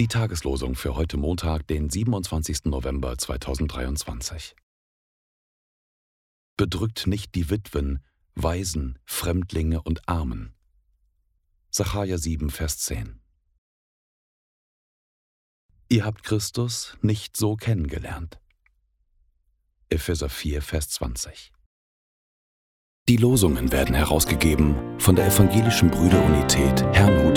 Die Tageslosung für heute Montag, den 27. November 2023. Bedrückt nicht die Witwen, Waisen, Fremdlinge und Armen. Sacharja 7, Vers 10. Ihr habt Christus nicht so kennengelernt. Epheser 4, Vers 20. Die Losungen werden herausgegeben von der Evangelischen Brüderunität Herrnhut